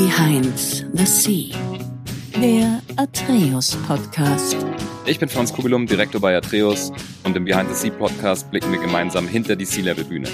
Behind the Sea, der Atreus Podcast. Ich bin Franz Kugelum, Direktor bei Atreus und im Behind the Sea Podcast blicken wir gemeinsam hinter die Sea-Level-Bühne.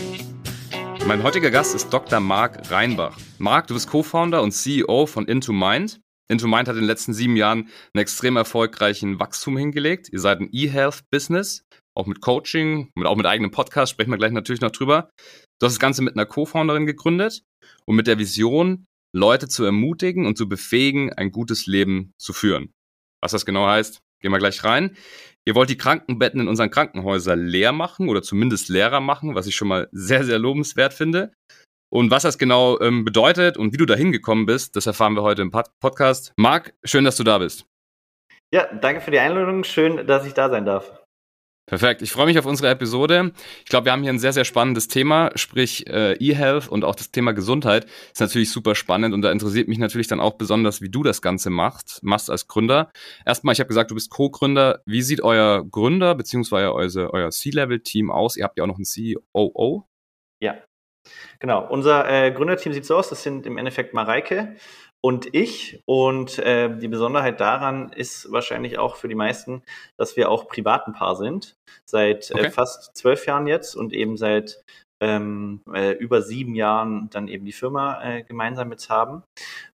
Mein heutiger Gast ist Dr. Marc Reinbach. Marc, du bist Co-Founder und CEO von Into Mind. Into Mind hat in den letzten sieben Jahren einen extrem erfolgreichen Wachstum hingelegt. Ihr seid ein E-Health-Business, auch mit Coaching, auch mit eigenem Podcast, sprechen wir gleich natürlich noch drüber. Du hast das Ganze mit einer Co-Founderin gegründet und mit der Vision, Leute zu ermutigen und zu befähigen, ein gutes Leben zu führen. Was das genau heißt, gehen wir gleich rein. Ihr wollt die Krankenbetten in unseren Krankenhäusern leer machen oder zumindest leerer machen, was ich schon mal sehr, sehr lobenswert finde. Und was das genau ähm, bedeutet und wie du da hingekommen bist, das erfahren wir heute im Pod Podcast. Marc, schön, dass du da bist. Ja, danke für die Einladung. Schön, dass ich da sein darf. Perfekt. Ich freue mich auf unsere Episode. Ich glaube, wir haben hier ein sehr, sehr spannendes Thema, sprich äh, E-Health und auch das Thema Gesundheit ist natürlich super spannend und da interessiert mich natürlich dann auch besonders, wie du das Ganze machst, machst als Gründer. Erstmal, ich habe gesagt, du bist Co-Gründer. Wie sieht euer Gründer bzw. euer, C-Level-Team aus? Ihr habt ja auch noch einen COO. Ja, genau. Unser äh, Gründerteam sieht so aus, das sind im Endeffekt Mareike und ich. Und äh, die Besonderheit daran ist wahrscheinlich auch für die meisten, dass wir auch privat ein Paar sind. Seit äh, okay. äh, fast zwölf Jahren jetzt und eben seit ähm, äh, über sieben Jahren dann eben die Firma äh, gemeinsam jetzt haben.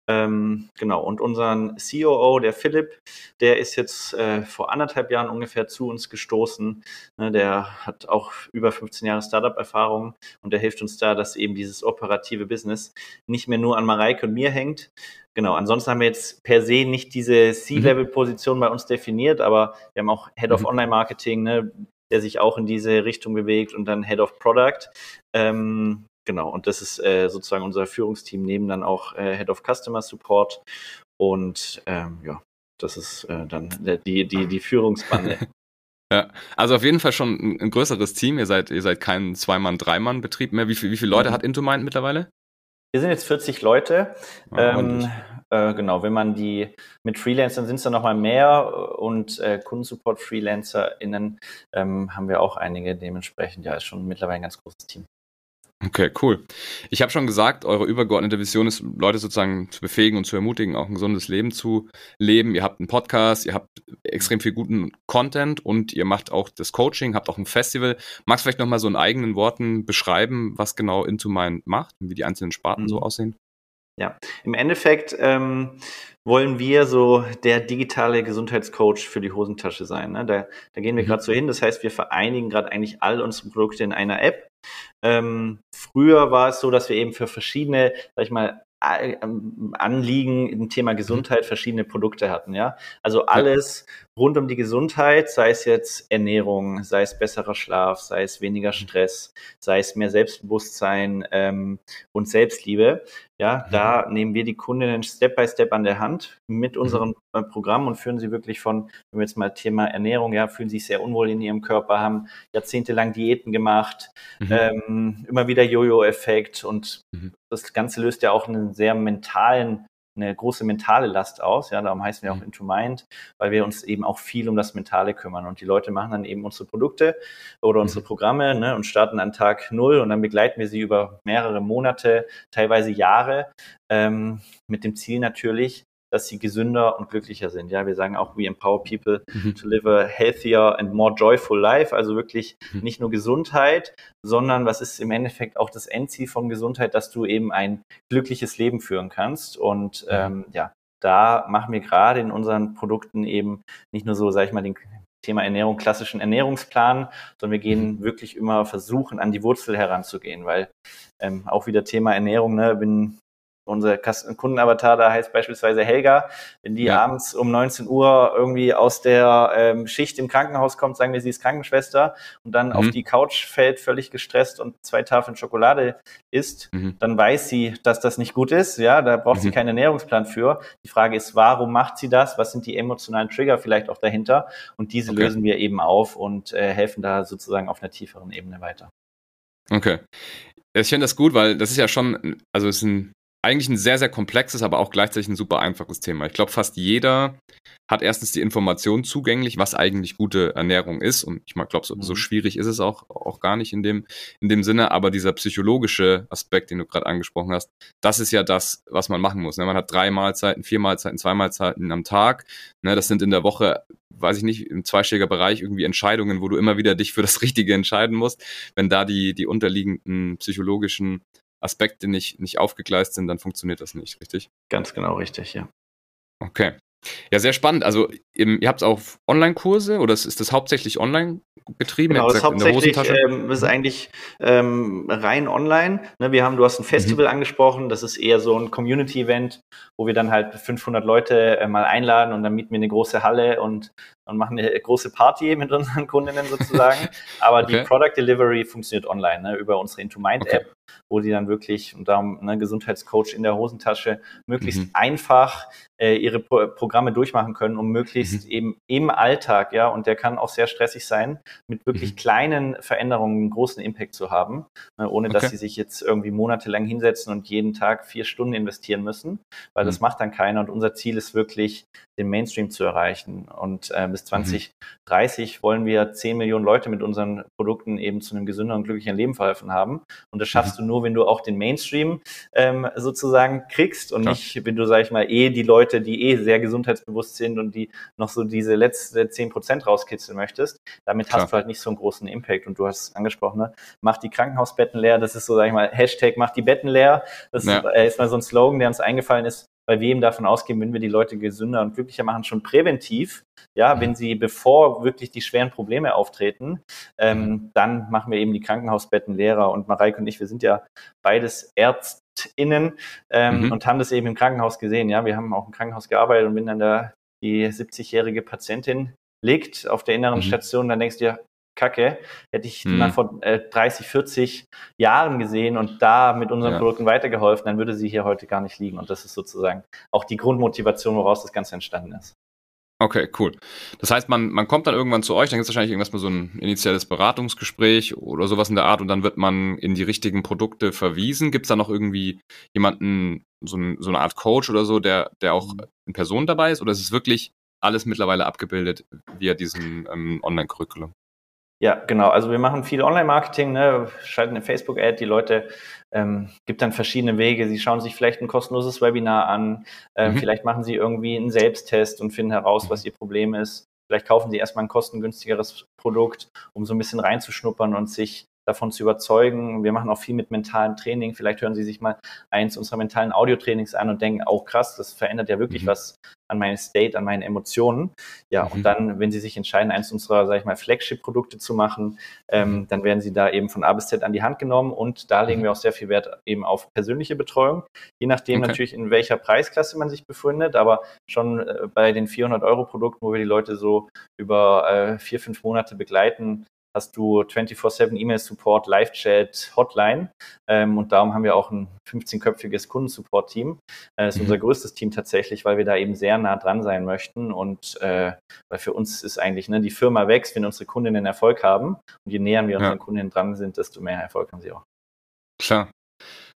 Ähm, genau, und unseren COO, der Philipp, der ist jetzt äh, vor anderthalb Jahren ungefähr zu uns gestoßen. Ne, der hat auch über 15 Jahre Startup-Erfahrung und der hilft uns da, dass eben dieses operative Business nicht mehr nur an Mareike und mir hängt. Genau, ansonsten haben wir jetzt per se nicht diese C-Level-Position bei uns definiert, aber wir haben auch Head of mhm. Online-Marketing, ne, der sich auch in diese Richtung bewegt und dann Head of Product. Ähm, genau, und das ist äh, sozusagen unser Führungsteam, neben dann auch äh, Head of Customer Support. Und ähm, ja, das ist äh, dann die, die, die Führungsbande. Ja, also auf jeden Fall schon ein, ein, größeres Team. Ihr seid, ihr seid kein Zwei-Mann-, Drei-Mann-Betrieb mehr. Wie, viel, wie viele Leute mhm. hat Intomind mittlerweile? Wir sind jetzt 40 Leute. Ah, ähm, äh, genau, wenn man die mit Freelancern sind es dann nochmal mehr und äh, Kundensupport-FreelancerInnen ähm, haben wir auch einige. Dementsprechend, ja, ist schon mittlerweile ein ganz großes Team. Okay, cool. Ich habe schon gesagt, eure übergeordnete Vision ist, Leute sozusagen zu befähigen und zu ermutigen, auch ein gesundes Leben zu leben. Ihr habt einen Podcast, ihr habt extrem viel guten Content und ihr macht auch das Coaching, habt auch ein Festival. Magst du vielleicht nochmal so in eigenen Worten beschreiben, was genau Into Mind macht und wie die einzelnen Sparten mhm. so aussehen? Ja, im Endeffekt ähm, wollen wir so der digitale Gesundheitscoach für die Hosentasche sein. Ne? Da, da gehen wir mhm. gerade so hin. Das heißt, wir vereinigen gerade eigentlich all unsere Produkte in einer App. Ähm, früher war es so, dass wir eben für verschiedene, sag ich mal, ähm, Anliegen im Thema Gesundheit verschiedene Produkte hatten, ja. Also alles rund um die Gesundheit, sei es jetzt Ernährung, sei es besserer Schlaf, sei es weniger Stress, sei es mehr Selbstbewusstsein ähm, und Selbstliebe. Ja, mhm. da nehmen wir die Kundinnen Step by Step an der Hand mit mhm. unserem mhm. Programm und führen sie wirklich von, wenn wir jetzt mal Thema Ernährung, ja, fühlen sich sehr unwohl in ihrem Körper, haben jahrzehntelang Diäten gemacht, mhm. ähm, immer wieder Jojo-Effekt und mhm. das Ganze löst ja auch einen sehr mentalen eine große mentale Last aus. Ja, darum heißen wir auch mhm. Into Mind, weil wir uns eben auch viel um das Mentale kümmern. Und die Leute machen dann eben unsere Produkte oder mhm. unsere Programme ne, und starten an Tag null und dann begleiten wir sie über mehrere Monate, teilweise Jahre, ähm, mit dem Ziel natürlich, dass sie gesünder und glücklicher sind. Ja, wir sagen auch, we empower people mhm. to live a healthier and more joyful life. Also wirklich mhm. nicht nur Gesundheit, sondern was ist im Endeffekt auch das Endziel von Gesundheit, dass du eben ein glückliches Leben führen kannst. Und ähm, ja, da machen wir gerade in unseren Produkten eben nicht nur so, sage ich mal, den Thema Ernährung, klassischen Ernährungsplan, sondern wir gehen mhm. wirklich immer versuchen, an die Wurzel heranzugehen, weil ähm, auch wieder Thema Ernährung, ne, bin unser Kundenavatar da heißt beispielsweise Helga. Wenn die ja. abends um 19 Uhr irgendwie aus der ähm, Schicht im Krankenhaus kommt, sagen wir, sie ist Krankenschwester und dann mhm. auf die Couch fällt, völlig gestresst und zwei Tafeln Schokolade isst, mhm. dann weiß sie, dass das nicht gut ist. Ja, da braucht mhm. sie keinen Ernährungsplan für. Die Frage ist, warum macht sie das? Was sind die emotionalen Trigger vielleicht auch dahinter? Und diese okay. lösen wir eben auf und äh, helfen da sozusagen auf einer tieferen Ebene weiter. Okay. Ich finde das gut, weil das ist ja schon, also es ist ein eigentlich ein sehr, sehr komplexes, aber auch gleichzeitig ein super einfaches Thema. Ich glaube, fast jeder hat erstens die Information zugänglich, was eigentlich gute Ernährung ist. Und ich glaube, so, so, mhm. schwierig ist es auch, auch gar nicht in dem, in dem Sinne. Aber dieser psychologische Aspekt, den du gerade angesprochen hast, das ist ja das, was man machen muss. Ne? Man hat drei Mahlzeiten, vier Mahlzeiten, zwei Mahlzeiten am Tag. Ne? Das sind in der Woche, weiß ich nicht, im zweistelliger Bereich irgendwie Entscheidungen, wo du immer wieder dich für das Richtige entscheiden musst. Wenn da die, die unterliegenden psychologischen Aspekte nicht, nicht aufgegleist sind, dann funktioniert das nicht, richtig? Ganz genau richtig, ja. Okay. Ja, sehr spannend. Also ihr habt auch Online-Kurse oder ist das hauptsächlich online betrieben? Genau, das ist hauptsächlich ähm, ist eigentlich ähm, rein online. Ne, wir haben, du hast ein Festival mhm. angesprochen, das ist eher so ein Community-Event, wo wir dann halt 500 Leute äh, mal einladen und dann mieten wir eine große Halle und, und machen eine große Party mit unseren Kundinnen sozusagen. Aber okay. die Product Delivery funktioniert online ne, über unsere Into Mind App, okay. wo die dann wirklich und darum ne, Gesundheitscoach in der Hosentasche möglichst mhm. einfach äh, ihre Pro Programme durchmachen können, um möglichst mhm. eben im Alltag, ja, und der kann auch sehr stressig sein, mit wirklich mhm. kleinen Veränderungen einen großen Impact zu haben, äh, ohne okay. dass sie sich jetzt irgendwie monatelang hinsetzen und jeden Tag vier Stunden investieren müssen, weil mhm. das macht dann keiner. Und unser Ziel ist wirklich, den Mainstream zu erreichen. Und äh, bis 2030 mhm. wollen wir 10 Millionen Leute mit unseren Produkten eben zu einem gesünderen und glücklichen Leben verholfen haben. Und das schaffst mhm. du nur, wenn du auch den Mainstream ähm, sozusagen kriegst und Klar. nicht, wenn du, sag ich mal, eh die Leute, die eh sehr gesundheitsbewusst sind und die noch so diese letzte 10 Prozent rauskitzeln möchtest. Damit Klar. hast du halt nicht so einen großen Impact. Und du hast angesprochen, ne? mach die Krankenhausbetten leer. Das ist so, sag ich mal, Hashtag mach die Betten leer. Das ja. ist mal so ein Slogan, der uns eingefallen ist, weil wir eben davon ausgehen, wenn wir die Leute gesünder und glücklicher machen, schon präventiv, ja, mhm. wenn sie, bevor wirklich die schweren Probleme auftreten, ähm, mhm. dann machen wir eben die Krankenhausbetten leerer. Und Mareike und ich, wir sind ja beides ÄrztInnen ähm, mhm. und haben das eben im Krankenhaus gesehen. Ja, wir haben auch im Krankenhaus gearbeitet und wenn dann da die 70-jährige Patientin liegt auf der inneren mhm. Station, dann denkst du dir, Kacke, hätte ich hm. mal vor äh, 30, 40 Jahren gesehen und da mit unseren ja. Produkten weitergeholfen, dann würde sie hier heute gar nicht liegen. Und das ist sozusagen auch die Grundmotivation, woraus das Ganze entstanden ist. Okay, cool. Das heißt, man, man kommt dann irgendwann zu euch, dann gibt es wahrscheinlich irgendwas mal so ein initiales Beratungsgespräch oder sowas in der Art und dann wird man in die richtigen Produkte verwiesen. Gibt es da noch irgendwie jemanden, so, ein, so eine Art Coach oder so, der, der auch mhm. in Person dabei ist? Oder ist es wirklich alles mittlerweile abgebildet via diesem ähm, Online-Curriculum? Ja, genau. Also wir machen viel Online-Marketing, ne? schalten eine Facebook-Ad, die Leute ähm, gibt dann verschiedene Wege. Sie schauen sich vielleicht ein kostenloses Webinar an, ähm, mhm. vielleicht machen sie irgendwie einen Selbsttest und finden heraus, was ihr Problem ist. Vielleicht kaufen sie erstmal ein kostengünstigeres Produkt, um so ein bisschen reinzuschnuppern und sich davon zu überzeugen. Wir machen auch viel mit mentalem Training. Vielleicht hören Sie sich mal eins unserer mentalen Audiotrainings an und denken, auch oh, krass, das verändert ja wirklich mhm. was an meinem State, an meinen Emotionen. Ja, mhm. und dann, wenn Sie sich entscheiden, eins unserer, sage ich mal, Flagship-Produkte zu machen, ähm, mhm. dann werden Sie da eben von A bis Z an die Hand genommen und da legen mhm. wir auch sehr viel Wert eben auf persönliche Betreuung, je nachdem okay. natürlich, in welcher Preisklasse man sich befindet, aber schon äh, bei den 400 Euro Produkten, wo wir die Leute so über äh, vier, fünf Monate begleiten, hast du 24-7 E-Mail-Support, Live-Chat, Hotline. Ähm, und darum haben wir auch ein 15-köpfiges Kundensupport-Team. Äh, das ist mhm. unser größtes Team tatsächlich, weil wir da eben sehr nah dran sein möchten. Und äh, weil für uns ist eigentlich, ne, die Firma wächst, wenn unsere Kundinnen Erfolg haben. Und je näher wir unseren ja. Kundinnen dran sind, desto mehr Erfolg haben sie auch. Klar.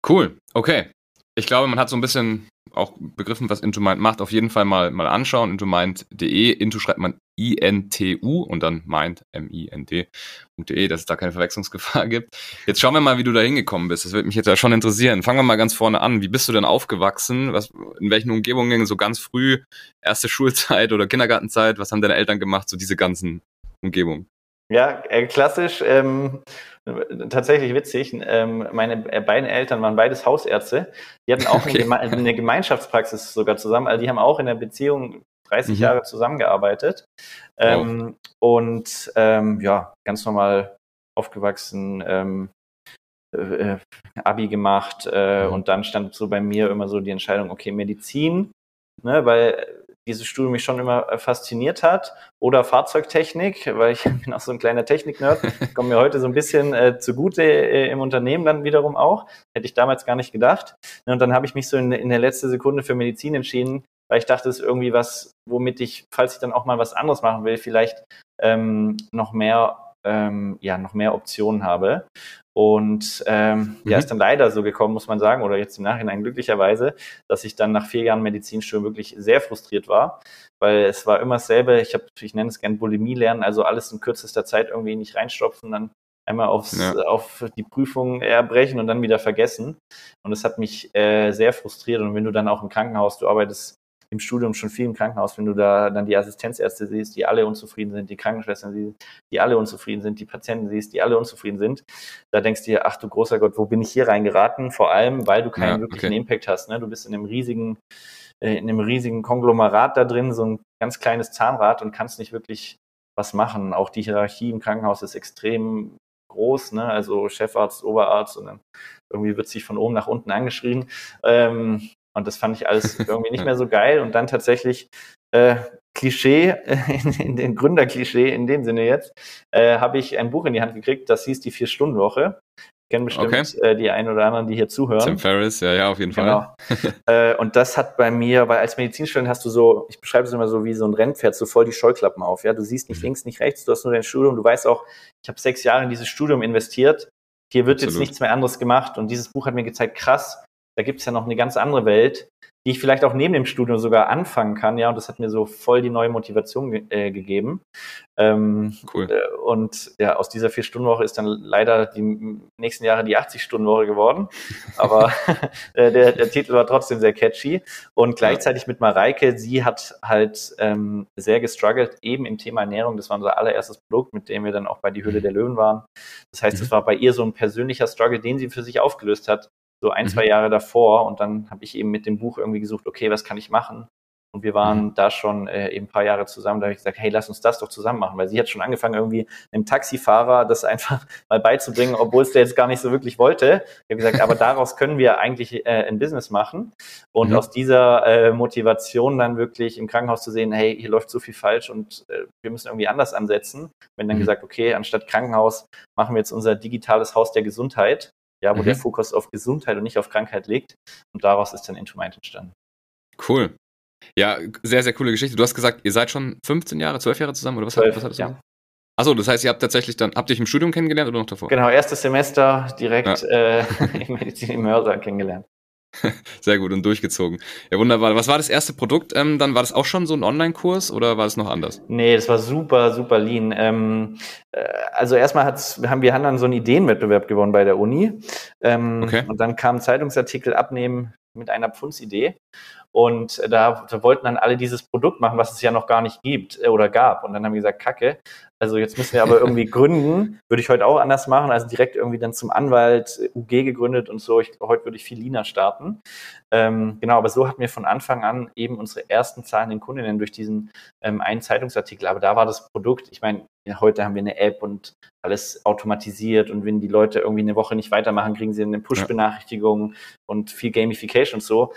Cool. Okay. Ich glaube, man hat so ein bisschen auch begriffen, was Intomind macht. Auf jeden Fall mal, mal anschauen. Intomind.de. Into schreibt man I-N-T-U und dann mind, M-I-N-D.de, dass es da keine Verwechslungsgefahr gibt. Jetzt schauen wir mal, wie du da hingekommen bist. Das würde mich jetzt ja schon interessieren. Fangen wir mal ganz vorne an. Wie bist du denn aufgewachsen? Was, in welchen Umgebungen, so ganz früh, erste Schulzeit oder Kindergartenzeit? Was haben deine Eltern gemacht, so diese ganzen Umgebungen? Ja, äh, klassisch. Ähm, tatsächlich witzig. Ähm, meine äh, beiden Eltern waren beides Hausärzte. Die hatten auch okay. eine, Geme eine, Gemeinschaftspraxis sogar zusammen. Also die haben auch in der Beziehung 30 mhm. Jahre zusammengearbeitet. Ähm, wow. Und ähm, ja, ganz normal aufgewachsen, ähm, äh, Abi gemacht äh, mhm. und dann stand so bei mir immer so die Entscheidung, okay, Medizin, ne, weil dieses Studium mich schon immer äh, fasziniert hat. Oder Fahrzeugtechnik, weil ich bin auch so ein kleiner Technik-Nerd, kommt mir heute so ein bisschen äh, zugute äh, im Unternehmen dann wiederum auch. Hätte ich damals gar nicht gedacht. Und dann habe ich mich so in, in der letzten Sekunde für Medizin entschieden, weil ich dachte, es ist irgendwie was, womit ich, falls ich dann auch mal was anderes machen will, vielleicht ähm, noch mehr ähm, ja, noch mehr Optionen habe. Und ähm, mhm. ja, ist dann leider so gekommen, muss man sagen, oder jetzt im Nachhinein glücklicherweise, dass ich dann nach vier Jahren Medizinstudium wirklich sehr frustriert war, weil es war immer dasselbe. Ich habe, ich nenne es gern Bulimie lernen, also alles in kürzester Zeit irgendwie nicht reinstopfen, dann einmal aufs, ja. auf die Prüfung erbrechen und dann wieder vergessen. Und das hat mich äh, sehr frustriert. Und wenn du dann auch im Krankenhaus, du arbeitest im Studium schon viel im Krankenhaus, wenn du da dann die Assistenzärzte siehst, die alle unzufrieden sind, die Krankenschwestern siehst, die alle unzufrieden sind, die Patienten siehst, die alle unzufrieden sind, da denkst du dir, ach du großer Gott, wo bin ich hier reingeraten? Vor allem, weil du keinen ja, wirklichen okay. Impact hast. Ne? Du bist in einem riesigen, äh, in einem riesigen Konglomerat da drin, so ein ganz kleines Zahnrad und kannst nicht wirklich was machen. Auch die Hierarchie im Krankenhaus ist extrem groß, ne? also Chefarzt, Oberarzt und dann irgendwie wird sich von oben nach unten angeschrien. Ähm, und das fand ich alles irgendwie nicht mehr so geil. Und dann tatsächlich äh, Klischee, in, in den Gründerklischee in dem Sinne jetzt, äh, habe ich ein Buch in die Hand gekriegt, das hieß die Vier-Stunden-Woche. Kennen bestimmt okay. äh, die einen oder anderen, die hier zuhören. Tim Ferriss, ja, ja, auf jeden Fall. Genau. äh, und das hat bei mir, weil als Medizinstudent hast du so, ich beschreibe es immer so wie so ein Rennpferd, so voll die Scheuklappen auf. Ja, du siehst nicht mhm. links, nicht rechts, du hast nur dein Studium, du weißt auch, ich habe sechs Jahre in dieses Studium investiert. Hier wird Absolut. jetzt nichts mehr anderes gemacht. Und dieses Buch hat mir gezeigt, krass, da gibt es ja noch eine ganz andere Welt, die ich vielleicht auch neben dem Studium sogar anfangen kann, ja, und das hat mir so voll die neue Motivation ge äh, gegeben. Ähm, cool. Äh, und ja, aus dieser Vier-Stunden-Woche ist dann leider die nächsten Jahre die 80-Stunden-Woche geworden. Aber äh, der, der Titel war trotzdem sehr catchy. Und gleichzeitig mit Mareike, sie hat halt ähm, sehr gestruggelt, eben im Thema Ernährung. Das war unser allererstes Produkt, mit dem wir dann auch bei die Höhle mhm. der Löwen waren. Das heißt, es mhm. war bei ihr so ein persönlicher Struggle, den sie für sich aufgelöst hat so ein, mhm. zwei Jahre davor. Und dann habe ich eben mit dem Buch irgendwie gesucht, okay, was kann ich machen? Und wir waren mhm. da schon äh, eben ein paar Jahre zusammen. Da habe ich gesagt, hey, lass uns das doch zusammen machen, weil sie hat schon angefangen, irgendwie einem Taxifahrer das einfach mal beizubringen, obwohl es der jetzt gar nicht so wirklich wollte. Ich habe gesagt, aber daraus können wir eigentlich äh, ein Business machen. Und mhm. aus dieser äh, Motivation dann wirklich im Krankenhaus zu sehen, hey, hier läuft so viel falsch und äh, wir müssen irgendwie anders ansetzen. Wenn dann mhm. gesagt, okay, anstatt Krankenhaus machen wir jetzt unser digitales Haus der Gesundheit ja, wo mhm. der Fokus auf Gesundheit und nicht auf Krankheit liegt. Und daraus ist dann Into Mind entstanden. Cool. Ja, sehr, sehr coole Geschichte. Du hast gesagt, ihr seid schon 15 Jahre, 12 Jahre zusammen oder was, 12, was hattest du? Ja. Achso, das heißt, ihr habt tatsächlich dann, habt ihr euch im Studium kennengelernt oder noch davor? Genau, erstes Semester direkt ja. äh, im Medizin im Mörser kennengelernt. Sehr gut und durchgezogen. Ja, wunderbar. Was war das erste Produkt? Ähm, dann war das auch schon so ein Online-Kurs oder war es noch anders? Nee, das war super, super lean. Ähm, äh, also erstmal hat's, haben wir haben dann so einen Ideenwettbewerb gewonnen bei der Uni. Ähm, okay. Und dann kam Zeitungsartikel abnehmen mit einer Pfundsidee. Und da, da, wollten dann alle dieses Produkt machen, was es ja noch gar nicht gibt äh, oder gab. Und dann haben wir gesagt, Kacke, also jetzt müssen wir aber irgendwie gründen. Würde ich heute auch anders machen. Also direkt irgendwie dann zum Anwalt UG gegründet und so. Ich, heute würde ich viel Lina starten. Ähm, genau, aber so hatten wir von Anfang an eben unsere ersten zahlenden Kundinnen durch diesen ähm, einen Zeitungsartikel. Aber da war das Produkt, ich meine, heute haben wir eine App und alles automatisiert und wenn die Leute irgendwie eine Woche nicht weitermachen, kriegen sie eine Push-Benachrichtigung ja. und viel Gamification und so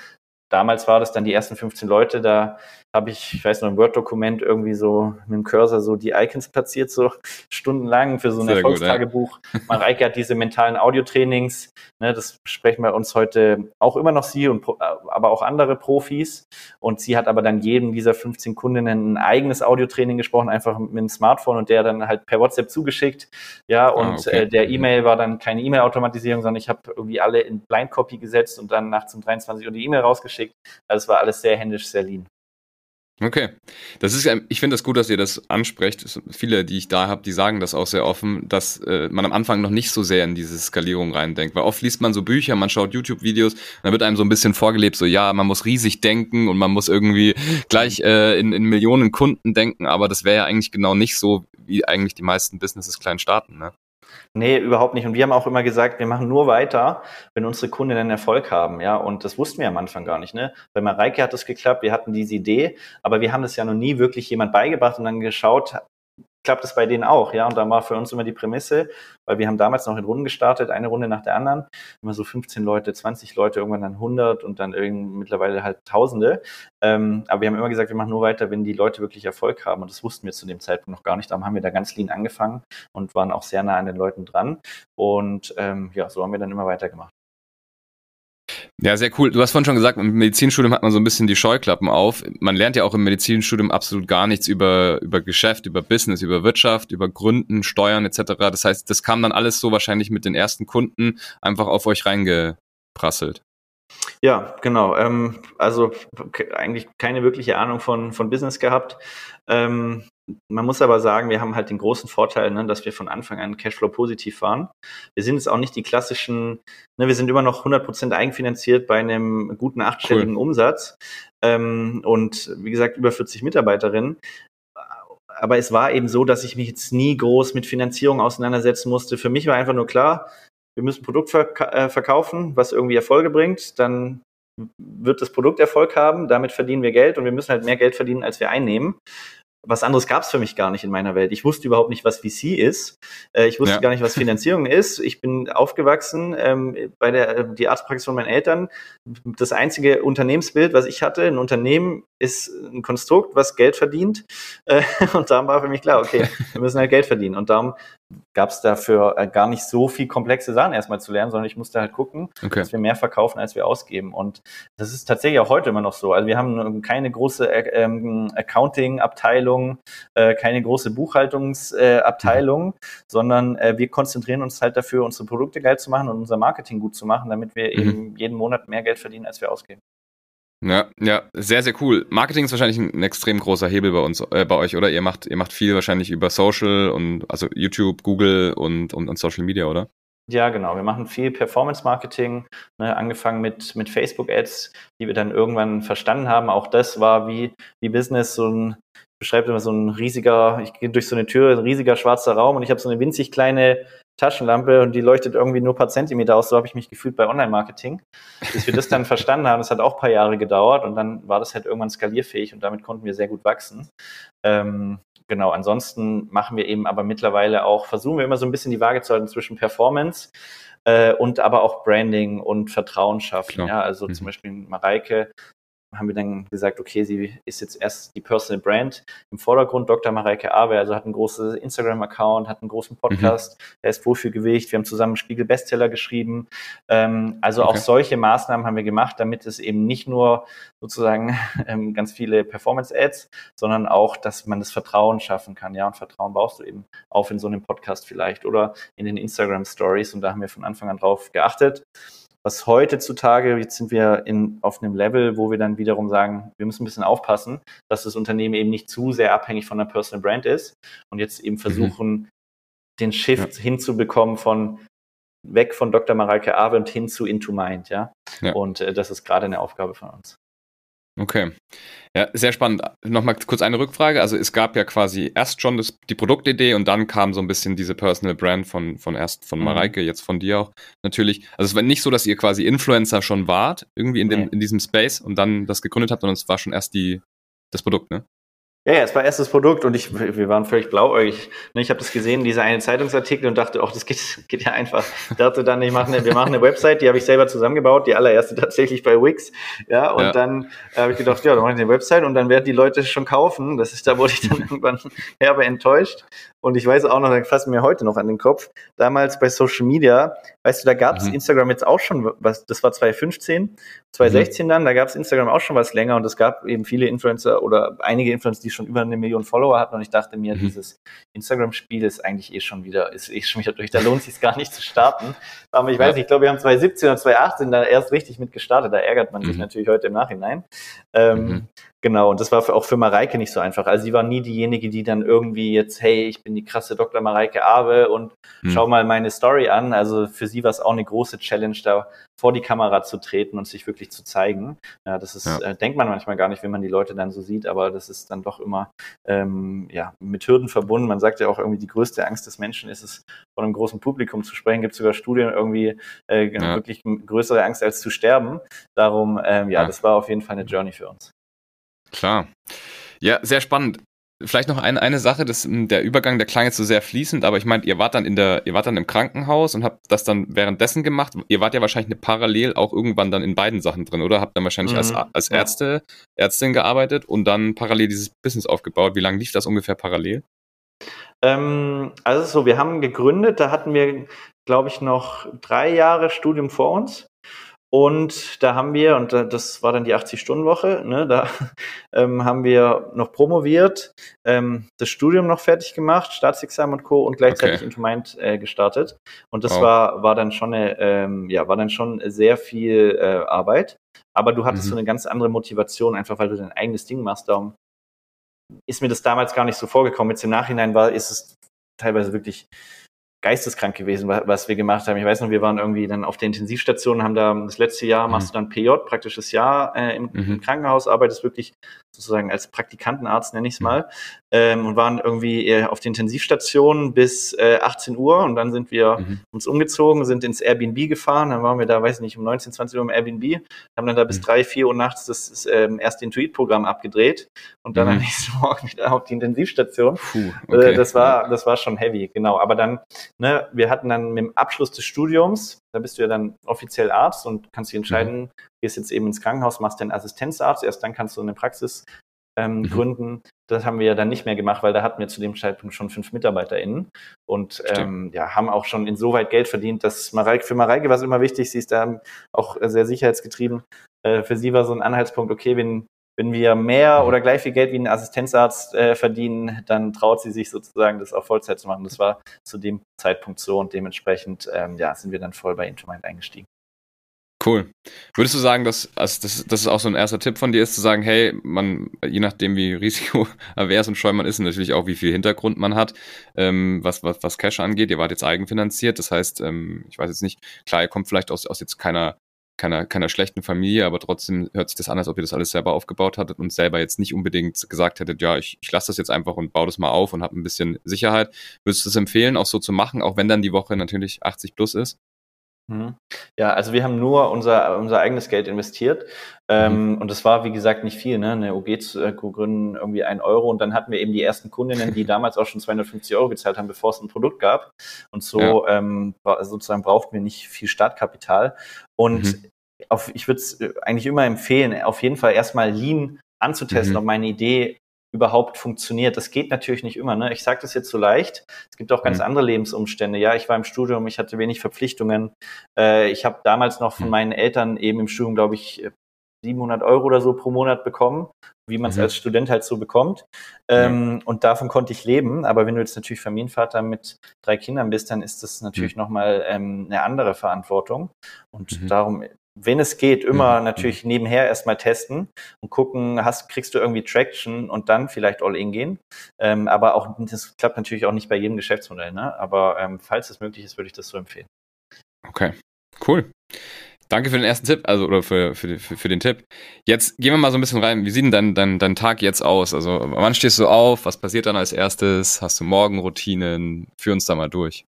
damals war das dann die ersten 15 Leute, da habe ich, ich weiß noch, ein Word-Dokument irgendwie so mit dem Cursor so die Icons platziert, so stundenlang für so ein Sehr Erfolgstagebuch. Gut, ja. Mareike hat diese mentalen Audiotrainings, ne, das sprechen wir uns heute auch immer noch sie und aber auch andere Profis. Und sie hat aber dann jedem dieser 15 Kundinnen ein eigenes Audiotraining gesprochen, einfach mit dem Smartphone und der dann halt per WhatsApp zugeschickt. Ja, ah, und ah, okay. äh, der E-Mail war dann keine E-Mail-Automatisierung, sondern ich habe irgendwie alle in Blind Copy gesetzt und dann nachts um 23 Uhr die E-Mail rausgeschickt. Also es war alles sehr händisch, sehr lean. Okay. Das ist, ich finde das gut, dass ihr das ansprecht. Viele, die ich da habe, die sagen das auch sehr offen, dass äh, man am Anfang noch nicht so sehr in diese Skalierung reindenkt. Weil oft liest man so Bücher, man schaut YouTube-Videos, dann wird einem so ein bisschen vorgelebt, so ja, man muss riesig denken und man muss irgendwie gleich äh, in, in Millionen Kunden denken, aber das wäre ja eigentlich genau nicht so, wie eigentlich die meisten Businesses klein starten. Ne? Nee, überhaupt nicht. Und wir haben auch immer gesagt, wir machen nur weiter, wenn unsere Kunden einen Erfolg haben, ja. Und das wussten wir am Anfang gar nicht, ne? Bei Mareike hat es geklappt, wir hatten diese Idee, aber wir haben das ja noch nie wirklich jemand beigebracht und dann geschaut, klappt es bei denen auch, ja. Und da war für uns immer die Prämisse, weil wir haben damals noch in Runden gestartet, eine Runde nach der anderen, immer so 15 Leute, 20 Leute, irgendwann dann 100 und dann irgendwie mittlerweile halt Tausende. Ähm, aber wir haben immer gesagt, wir machen nur weiter, wenn die Leute wirklich Erfolg haben. Und das wussten wir zu dem Zeitpunkt noch gar nicht. Darum haben wir da ganz lean angefangen und waren auch sehr nah an den Leuten dran. Und ähm, ja, so haben wir dann immer weitergemacht. Ja, sehr cool. Du hast vorhin schon gesagt, im Medizinstudium hat man so ein bisschen die Scheuklappen auf. Man lernt ja auch im Medizinstudium absolut gar nichts über, über Geschäft, über Business, über Wirtschaft, über Gründen, Steuern etc. Das heißt, das kam dann alles so wahrscheinlich mit den ersten Kunden einfach auf euch reingeprasselt. Ja, genau. Ähm, also eigentlich keine wirkliche Ahnung von, von Business gehabt. Ähm, man muss aber sagen, wir haben halt den großen Vorteil, ne, dass wir von Anfang an Cashflow positiv waren. Wir sind jetzt auch nicht die klassischen, ne, wir sind immer noch 100% eigenfinanziert bei einem guten achtstelligen cool. Umsatz ähm, und wie gesagt über 40 Mitarbeiterinnen. Aber es war eben so, dass ich mich jetzt nie groß mit Finanzierung auseinandersetzen musste. Für mich war einfach nur klar, wir müssen Produkt verk äh, verkaufen, was irgendwie Erfolge bringt, dann wird das Produkt Erfolg haben, damit verdienen wir Geld und wir müssen halt mehr Geld verdienen, als wir einnehmen was anderes gab es für mich gar nicht in meiner Welt. Ich wusste überhaupt nicht, was VC ist. Äh, ich wusste ja. gar nicht, was Finanzierung ist. Ich bin aufgewachsen ähm, bei der die Arztpraxis von meinen Eltern. Das einzige Unternehmensbild, was ich hatte, ein Unternehmen ist ein Konstrukt, was Geld verdient. Äh, und darum war für mich klar, okay, wir müssen halt Geld verdienen. Und darum gab es dafür äh, gar nicht so viel komplexe Sachen erstmal zu lernen, sondern ich musste halt gucken, okay. dass wir mehr verkaufen, als wir ausgeben. Und das ist tatsächlich auch heute immer noch so. Also wir haben keine große äh, ähm, Accounting-Abteilung, äh, keine große Buchhaltungsabteilung, mhm. sondern äh, wir konzentrieren uns halt dafür, unsere Produkte geil zu machen und unser Marketing gut zu machen, damit wir mhm. eben jeden Monat mehr Geld verdienen, als wir ausgeben. Ja, ja, sehr, sehr cool. Marketing ist wahrscheinlich ein, extrem großer Hebel bei uns, äh, bei euch, oder? Ihr macht, ihr macht viel wahrscheinlich über Social und also YouTube, Google und, und, und Social Media, oder? Ja, genau. Wir machen viel Performance-Marketing, ne, angefangen mit, mit Facebook-Ads, die wir dann irgendwann verstanden haben. Auch das war wie, wie Business so ein, beschreibt immer so ein riesiger, ich gehe durch so eine Tür, ein riesiger schwarzer Raum und ich habe so eine winzig kleine Taschenlampe und die leuchtet irgendwie nur ein paar Zentimeter aus. So habe ich mich gefühlt bei Online-Marketing. Bis wir das dann verstanden haben, das hat auch ein paar Jahre gedauert und dann war das halt irgendwann skalierfähig und damit konnten wir sehr gut wachsen. Ähm, genau, ansonsten machen wir eben aber mittlerweile auch, versuchen wir immer so ein bisschen die Waage zu halten zwischen Performance äh, und aber auch Branding und Vertrauen schaffen. Ja, also mhm. zum Beispiel Mareike haben wir dann gesagt, okay, sie ist jetzt erst die Personal Brand im Vordergrund. Dr. Mareike Awe, also hat einen großen Instagram-Account, hat einen großen Podcast, mhm. der ist Wohlfühlgewicht. Wir haben zusammen Spiegel Bestseller geschrieben. Ähm, also okay. auch solche Maßnahmen haben wir gemacht, damit es eben nicht nur sozusagen ähm, ganz viele Performance-Ads, sondern auch, dass man das Vertrauen schaffen kann. Ja, und Vertrauen baust du eben auf in so einem Podcast vielleicht oder in den Instagram-Stories. Und da haben wir von Anfang an drauf geachtet was heute zutage, jetzt sind wir in, auf einem Level, wo wir dann wiederum sagen, wir müssen ein bisschen aufpassen, dass das Unternehmen eben nicht zu sehr abhängig von der Personal Brand ist und jetzt eben mhm. versuchen, mhm. den Shift ja. hinzubekommen von weg von Dr. Mareike Awe und hin zu Into Mind, ja. ja. Und äh, das ist gerade eine Aufgabe von uns. Okay. Ja, sehr spannend. Nochmal kurz eine Rückfrage. Also es gab ja quasi erst schon das, die Produktidee und dann kam so ein bisschen diese Personal Brand von, von erst von mhm. Mareike, mhm. jetzt von dir auch natürlich. Also es war nicht so, dass ihr quasi Influencer schon wart, irgendwie in, dem, nee. in diesem Space und dann das gegründet habt, sondern es war schon erst die, das Produkt, ne? Ja, ja, es war erstes Produkt und ich, wir waren völlig blauäugig. Ne, ich habe das gesehen, dieser eine Zeitungsartikel und dachte, ach, das geht, geht ja einfach. Ich dachte dann, ich mache eine, wir machen eine Website, die habe ich selber zusammengebaut, die allererste tatsächlich bei Wix. Ja, und ja. dann äh, habe ich gedacht, ja, dann mache ich eine Website und dann werden die Leute schon kaufen. Das ist, da wurde ich dann irgendwann herbe enttäuscht. Und ich weiß auch noch, da fassen mir heute noch an den Kopf. Damals bei Social Media, weißt du, da gab es mhm. Instagram jetzt auch schon was, das war 2015, 2016 mhm. dann, da gab es Instagram auch schon was länger und es gab eben viele Influencer oder einige Influencer, die schon über eine Million Follower hatten und ich dachte mir, mhm. dieses Instagram-Spiel ist eigentlich eh schon wieder, ist eh schon wieder durch, da lohnt es sich gar nicht zu starten. Aber ich weiß nicht, ich glaube, wir haben 2017 oder 2018 da erst richtig mit gestartet, da ärgert man sich mhm. natürlich heute im Nachhinein. Ähm, mhm. Genau, und das war für, auch für Mareike nicht so einfach. Also sie war nie diejenige, die dann irgendwie jetzt, hey, ich bin die krasse Dr. Mareike Awe und mhm. schau mal meine Story an. Also für sie war es auch eine große Challenge, da vor die Kamera zu treten und sich wirklich zu zeigen. Ja, das ist, ja. äh, denkt man manchmal gar nicht, wenn man die Leute dann so sieht, aber das ist dann doch immer ähm, ja, mit Hürden verbunden. Man sagt ja auch irgendwie, die größte Angst des Menschen ist es, vor einem großen Publikum zu sprechen. Gibt sogar Studien irgendwie äh, ja. wirklich größere Angst als zu sterben. Darum, ähm, ja, das war auf jeden Fall eine Journey für uns. Klar. Ja, sehr spannend. Vielleicht noch eine, eine Sache, das, der Übergang, der klang jetzt so sehr fließend, aber ich meine, ihr wart dann in der, ihr wart dann im Krankenhaus und habt das dann währenddessen gemacht. Ihr wart ja wahrscheinlich eine parallel auch irgendwann dann in beiden Sachen drin, oder? Habt dann wahrscheinlich mhm. als, als Ärzte, Ärztin gearbeitet und dann parallel dieses Business aufgebaut. Wie lange lief das ungefähr parallel? Ähm, also so, wir haben gegründet, da hatten wir, glaube ich, noch drei Jahre Studium vor uns. Und da haben wir, und das war dann die 80-Stunden-Woche, ne, da ähm, haben wir noch promoviert, ähm, das Studium noch fertig gemacht, Staatsexamen und Co. und gleichzeitig okay. Into Mind äh, gestartet. Und das wow. war, war dann schon eine, ähm, ja, war dann schon sehr viel äh, Arbeit. Aber du hattest mhm. so eine ganz andere Motivation, einfach weil du dein eigenes Ding machst. Darum ist mir das damals gar nicht so vorgekommen. Jetzt im Nachhinein war, ist es teilweise wirklich geisteskrank gewesen, was wir gemacht haben. Ich weiß noch, wir waren irgendwie dann auf der Intensivstation, haben da das letzte Jahr, mhm. machst du dann PJ, praktisches Jahr äh, im, mhm. im, Krankenhaus, arbeitest wirklich sozusagen als Praktikantenarzt, nenne ich es mhm. mal, ähm, und waren irgendwie äh, auf der Intensivstation bis äh, 18 Uhr und dann sind wir mhm. uns umgezogen, sind ins Airbnb gefahren, dann waren wir da, weiß ich nicht, um 19, 20 Uhr im Airbnb, haben dann da bis mhm. 3, 4 Uhr nachts das ähm, erste Intuit-Programm abgedreht und dann am nächsten Morgen wieder auf die Intensivstation. Puh, äh, okay. das war, das war schon heavy, genau. Aber dann ne, wir hatten dann mit dem Abschluss des Studiums, da bist du ja dann offiziell Arzt und kannst dich entscheiden, mhm. Gehst jetzt eben ins Krankenhaus, machst den Assistenzarzt, erst dann kannst du eine Praxis ähm, mhm. gründen. Das haben wir ja dann nicht mehr gemacht, weil da hatten wir zu dem Zeitpunkt schon fünf MitarbeiterInnen und ähm, ja, haben auch schon insoweit Geld verdient, dass Mareike, für Mareike war es immer wichtig, sie ist da auch sehr sicherheitsgetrieben. Äh, für sie war so ein Anhaltspunkt, okay, wenn wenn wir mehr mhm. oder gleich viel Geld wie ein Assistenzarzt äh, verdienen, dann traut sie sich sozusagen, das auf Vollzeit zu machen. Das war zu dem Zeitpunkt so und dementsprechend ähm, ja, sind wir dann voll bei Intomind eingestiegen. Cool. Würdest du sagen, dass also das, das ist auch so ein erster Tipp von dir ist, zu sagen, hey, man, je nachdem wie risikoavers und scheu man ist und natürlich auch wie viel Hintergrund man hat, ähm, was, was, was Cash angeht, ihr wart jetzt eigenfinanziert, das heißt, ähm, ich weiß jetzt nicht, klar, ihr kommt vielleicht aus, aus jetzt keiner keiner, keiner schlechten Familie, aber trotzdem hört sich das an, als ob ihr das alles selber aufgebaut hattet und selber jetzt nicht unbedingt gesagt hättet, ja, ich, ich lasse das jetzt einfach und baue das mal auf und habe ein bisschen Sicherheit. Würdest du es empfehlen, auch so zu machen, auch wenn dann die Woche natürlich 80 plus ist? Mhm. Ja, also wir haben nur unser, unser eigenes Geld investiert. Ähm, mhm. Und das war, wie gesagt, nicht viel, ne? Eine OG zu äh, gründen, irgendwie ein Euro. Und dann hatten wir eben die ersten Kundinnen, die damals auch schon 250 Euro gezahlt haben, bevor es ein Produkt gab. Und so ja. ähm, sozusagen brauchten wir nicht viel Startkapital. Und mhm. auf, ich würde es äh, eigentlich immer empfehlen, auf jeden Fall erstmal Lean anzutesten, mhm. ob meine Idee überhaupt funktioniert. Das geht natürlich nicht immer. Ne? Ich sage das jetzt so leicht. Es gibt auch ganz mhm. andere Lebensumstände. Ja, ich war im Studium, ich hatte wenig Verpflichtungen. Äh, ich habe damals noch von mhm. meinen Eltern eben im Studium, glaube ich, 700 Euro oder so pro Monat bekommen, wie man es mhm. als Student halt so bekommt. Ähm, und davon konnte ich leben. Aber wenn du jetzt natürlich Familienvater mit drei Kindern bist, dann ist das natürlich mhm. nochmal ähm, eine andere Verantwortung. Und mhm. darum wenn es geht, immer mhm. natürlich nebenher erstmal testen und gucken, hast, kriegst du irgendwie Traction und dann vielleicht all in gehen. Ähm, aber auch, das klappt natürlich auch nicht bei jedem Geschäftsmodell, ne? Aber ähm, falls es möglich ist, würde ich das so empfehlen. Okay, cool. Danke für den ersten Tipp, also oder für, für, für, für den Tipp. Jetzt gehen wir mal so ein bisschen rein. Wie sieht denn dein, dein, dein Tag jetzt aus? Also wann stehst du auf? Was passiert dann als erstes? Hast du Morgenroutinen? Führ uns da mal durch.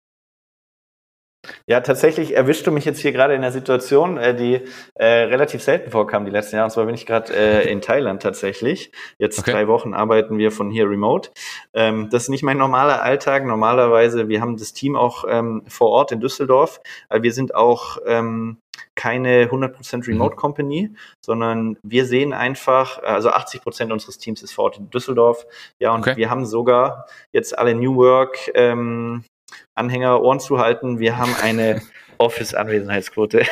Ja, tatsächlich erwischst du mich jetzt hier gerade in einer Situation, äh, die äh, relativ selten vorkam die letzten Jahre. Und zwar bin ich gerade äh, in Thailand tatsächlich. Jetzt okay. drei Wochen arbeiten wir von hier remote. Ähm, das ist nicht mein normaler Alltag. Normalerweise, wir haben das Team auch ähm, vor Ort in Düsseldorf. Also wir sind auch ähm, keine 100% mhm. Remote Company, mhm. sondern wir sehen einfach, also 80% unseres Teams ist vor Ort in Düsseldorf. Ja, und okay. wir haben sogar jetzt alle New Work ähm, Anhänger Ohren zu halten. Wir haben eine Office-Anwesenheitsquote.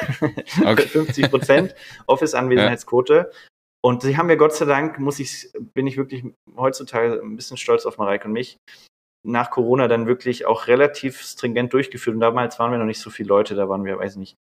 Okay. 50 Prozent Office-Anwesenheitsquote. Ja. Und sie haben mir Gott sei Dank, muss ich, bin ich wirklich heutzutage ein bisschen stolz auf Mareike und mich, nach Corona dann wirklich auch relativ stringent durchgeführt. Und damals waren wir noch nicht so viele Leute, da waren wir, weiß ich nicht,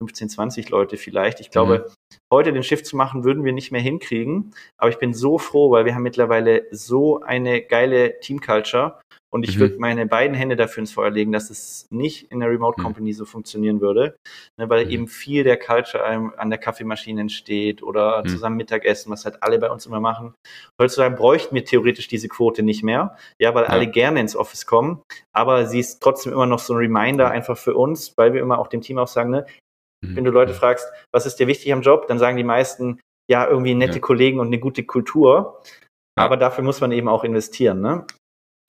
15, 20 Leute vielleicht. Ich glaube, mhm. heute den Shift zu machen, würden wir nicht mehr hinkriegen. Aber ich bin so froh, weil wir haben mittlerweile so eine geile Team-Culture. Und ich mhm. würde meine beiden Hände dafür ins Feuer legen, dass es nicht in der Remote mhm. Company mhm. so funktionieren würde, ne, weil mhm. eben viel der Culture an der Kaffeemaschine entsteht oder mhm. zusammen Mittagessen, was halt alle bei uns immer machen. Heutzutage bräuchten wir theoretisch diese Quote nicht mehr, ja, weil ja. alle gerne ins Office kommen, aber sie ist trotzdem immer noch so ein Reminder einfach für uns, weil wir immer auch dem Team auch sagen, ne, Mhm. Wenn du Leute fragst, was ist dir wichtig am Job, dann sagen die meisten, ja, irgendwie nette ja. Kollegen und eine gute Kultur. Ja. Aber dafür muss man eben auch investieren. Ne?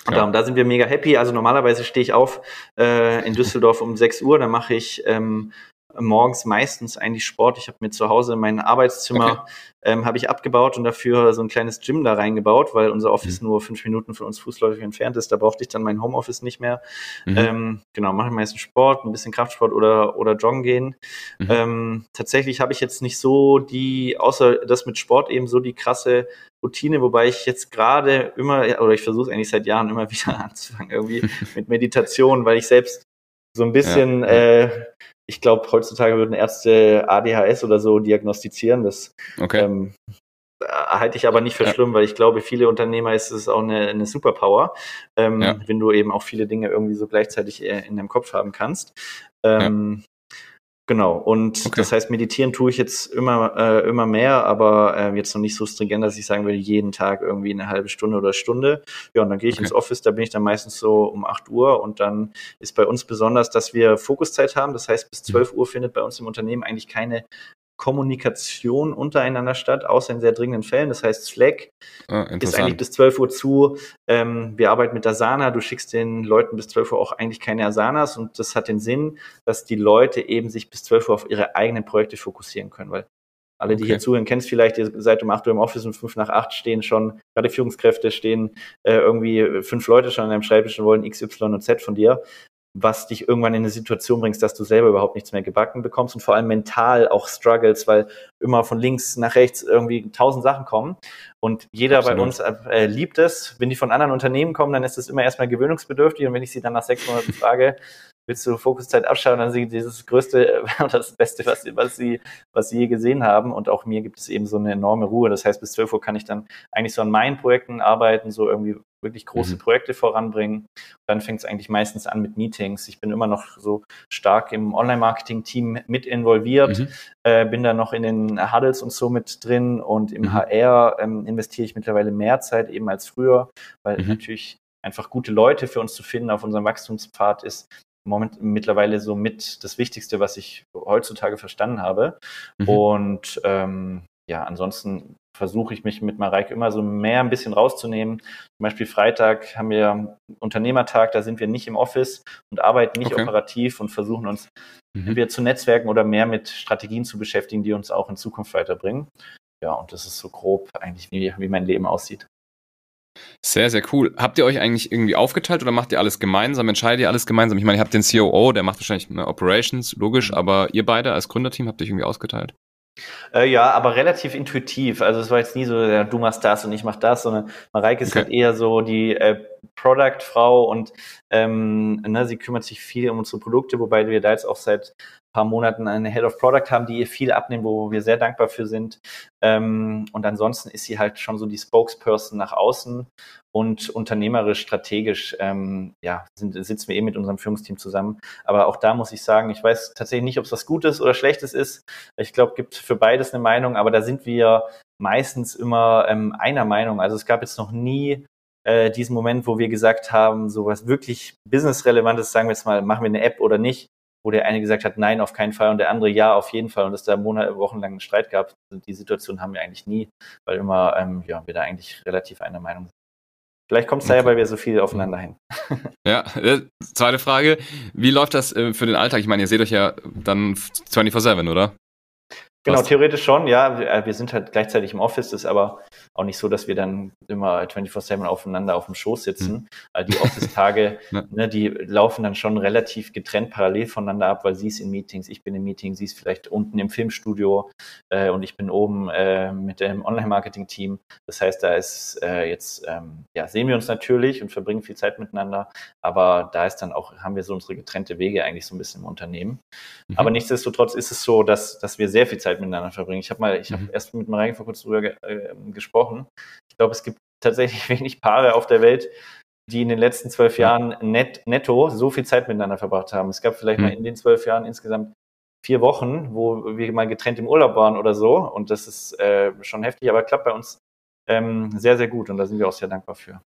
Und darum, da sind wir mega happy. Also normalerweise stehe ich auf äh, in Düsseldorf um 6 Uhr, dann mache ich ähm, morgens meistens eigentlich Sport. Ich habe mir zu Hause mein Arbeitszimmer okay. ähm, habe ich abgebaut und dafür so ein kleines Gym da reingebaut, weil unser Office mhm. nur fünf Minuten von uns fußläufig entfernt ist. Da brauchte ich dann mein Homeoffice nicht mehr. Mhm. Ähm, genau, mache meistens Sport, ein bisschen Kraftsport oder, oder Joggen gehen. Mhm. Ähm, tatsächlich habe ich jetzt nicht so die, außer das mit Sport eben so die krasse Routine, wobei ich jetzt gerade immer, oder ich versuche eigentlich seit Jahren immer wieder anzufangen, irgendwie mit Meditation, weil ich selbst so ein bisschen, ja. äh, ich glaube, heutzutage würden Ärzte ADHS oder so diagnostizieren. Das okay. ähm, halte ich aber nicht für ja. schlimm, weil ich glaube, viele Unternehmer ist es auch eine, eine Superpower, ähm, ja. wenn du eben auch viele Dinge irgendwie so gleichzeitig äh, in deinem Kopf haben kannst. Ähm, Genau, und okay. das heißt, meditieren tue ich jetzt immer, äh, immer mehr, aber äh, jetzt noch nicht so stringent, dass ich sagen würde, jeden Tag irgendwie eine halbe Stunde oder Stunde. Ja, und dann gehe ich okay. ins Office, da bin ich dann meistens so um 8 Uhr und dann ist bei uns besonders, dass wir Fokuszeit haben. Das heißt, bis 12 mhm. Uhr findet bei uns im Unternehmen eigentlich keine Kommunikation untereinander statt, außer in sehr dringenden Fällen. Das heißt, Slack ah, ist eigentlich bis 12 Uhr zu. Ähm, wir arbeiten mit Asana. Du schickst den Leuten bis 12 Uhr auch eigentlich keine Asanas und das hat den Sinn, dass die Leute eben sich bis 12 Uhr auf ihre eigenen Projekte fokussieren können, weil alle, die okay. hier zuhören, kennst vielleicht, ihr seid um 8 Uhr im Office und 5 nach 8 stehen schon, gerade Führungskräfte stehen äh, irgendwie fünf Leute schon an deinem Schreibtisch und wollen X, Y und Z von dir was dich irgendwann in eine Situation bringst, dass du selber überhaupt nichts mehr gebacken bekommst und vor allem mental auch struggles, weil immer von links nach rechts irgendwie tausend Sachen kommen. Und jeder Absolut. bei uns äh, liebt es. Wenn die von anderen Unternehmen kommen, dann ist es immer erstmal gewöhnungsbedürftig. Und wenn ich sie dann nach sechs Monaten frage, willst du Fokuszeit abschauen, dann sind sie das Größte und das Beste, was sie, was, sie, was sie je gesehen haben. Und auch mir gibt es eben so eine enorme Ruhe. Das heißt, bis 12 Uhr kann ich dann eigentlich so an meinen Projekten arbeiten, so irgendwie wirklich große mhm. Projekte voranbringen. Und dann fängt es eigentlich meistens an mit Meetings. Ich bin immer noch so stark im Online-Marketing-Team mit involviert, mhm. äh, bin da noch in den Huddles und so mit drin und im mhm. HR ähm, investiere ich mittlerweile mehr Zeit eben als früher, weil mhm. natürlich einfach gute Leute für uns zu finden auf unserem Wachstumspfad ist moment, mittlerweile so mit das Wichtigste, was ich heutzutage verstanden habe. Mhm. Und ähm, ja, ansonsten versuche ich mich mit Mareike immer so mehr ein bisschen rauszunehmen. Zum Beispiel Freitag haben wir Unternehmertag, da sind wir nicht im Office und arbeiten nicht okay. operativ und versuchen uns mhm. entweder zu Netzwerken oder mehr mit Strategien zu beschäftigen, die uns auch in Zukunft weiterbringen. Ja, und das ist so grob eigentlich, wie, wie mein Leben aussieht. Sehr, sehr cool. Habt ihr euch eigentlich irgendwie aufgeteilt oder macht ihr alles gemeinsam? Entscheidet ihr alles gemeinsam? Ich meine, ihr habt den COO, der macht wahrscheinlich Operations, logisch, aber ihr beide als Gründerteam habt ihr euch irgendwie ausgeteilt? Äh, ja, aber relativ intuitiv. Also es war jetzt nie so, ja, du machst das und ich mach das, sondern Mareike ist okay. halt eher so die äh, Product-Frau und ähm, ne, sie kümmert sich viel um unsere Produkte, wobei wir da jetzt auch seit paar Monaten eine Head of Product haben, die ihr viel abnehmen, wo wir sehr dankbar für sind. Ähm, und ansonsten ist sie halt schon so die Spokesperson nach außen und unternehmerisch, strategisch, ähm, ja, sind, sitzen wir eben mit unserem Führungsteam zusammen. Aber auch da muss ich sagen, ich weiß tatsächlich nicht, ob es was Gutes oder Schlechtes ist. Ich glaube, gibt für beides eine Meinung, aber da sind wir meistens immer ähm, einer Meinung. Also es gab jetzt noch nie äh, diesen Moment, wo wir gesagt haben, so was wirklich businessrelevantes, sagen wir jetzt mal, machen wir eine App oder nicht, wo der eine gesagt hat, nein, auf keinen Fall und der andere ja, auf jeden Fall und es da Monate, wochenlang einen Streit gab. Die Situation haben wir eigentlich nie, weil immer, ähm, ja, wir da eigentlich relativ einer Meinung sind. Vielleicht kommt es daher, weil wir so viel aufeinander hängen. ja, äh, zweite Frage. Wie läuft das äh, für den Alltag? Ich meine, ihr seht euch ja dann 24-7, oder? Genau, theoretisch schon, ja. Wir, äh, wir, sind halt gleichzeitig im Office, ist aber auch nicht so, dass wir dann immer 24-7 aufeinander auf dem Schoß sitzen. Mhm. Die Office-Tage, ne, die laufen dann schon relativ getrennt parallel voneinander ab, weil sie ist in Meetings, ich bin im Meeting, sie ist vielleicht unten im Filmstudio äh, und ich bin oben äh, mit dem Online-Marketing-Team. Das heißt, da ist äh, jetzt, ähm, ja, sehen wir uns natürlich und verbringen viel Zeit miteinander, aber da ist dann auch, haben wir so unsere getrennte Wege eigentlich so ein bisschen im Unternehmen. Mhm. Aber nichtsdestotrotz ist es so, dass, dass wir sehr viel Zeit miteinander verbringen. Ich habe mal, ich mhm. habe erst mit Mareike vor kurzem drüber äh, gesprochen. Ich glaube, es gibt tatsächlich wenig Paare auf der Welt, die in den letzten zwölf Jahren net, netto so viel Zeit miteinander verbracht haben. Es gab vielleicht mhm. mal in den zwölf Jahren insgesamt vier Wochen, wo wir mal getrennt im Urlaub waren oder so. Und das ist äh, schon heftig, aber klappt bei uns ähm, sehr, sehr gut. Und da sind wir auch sehr dankbar für.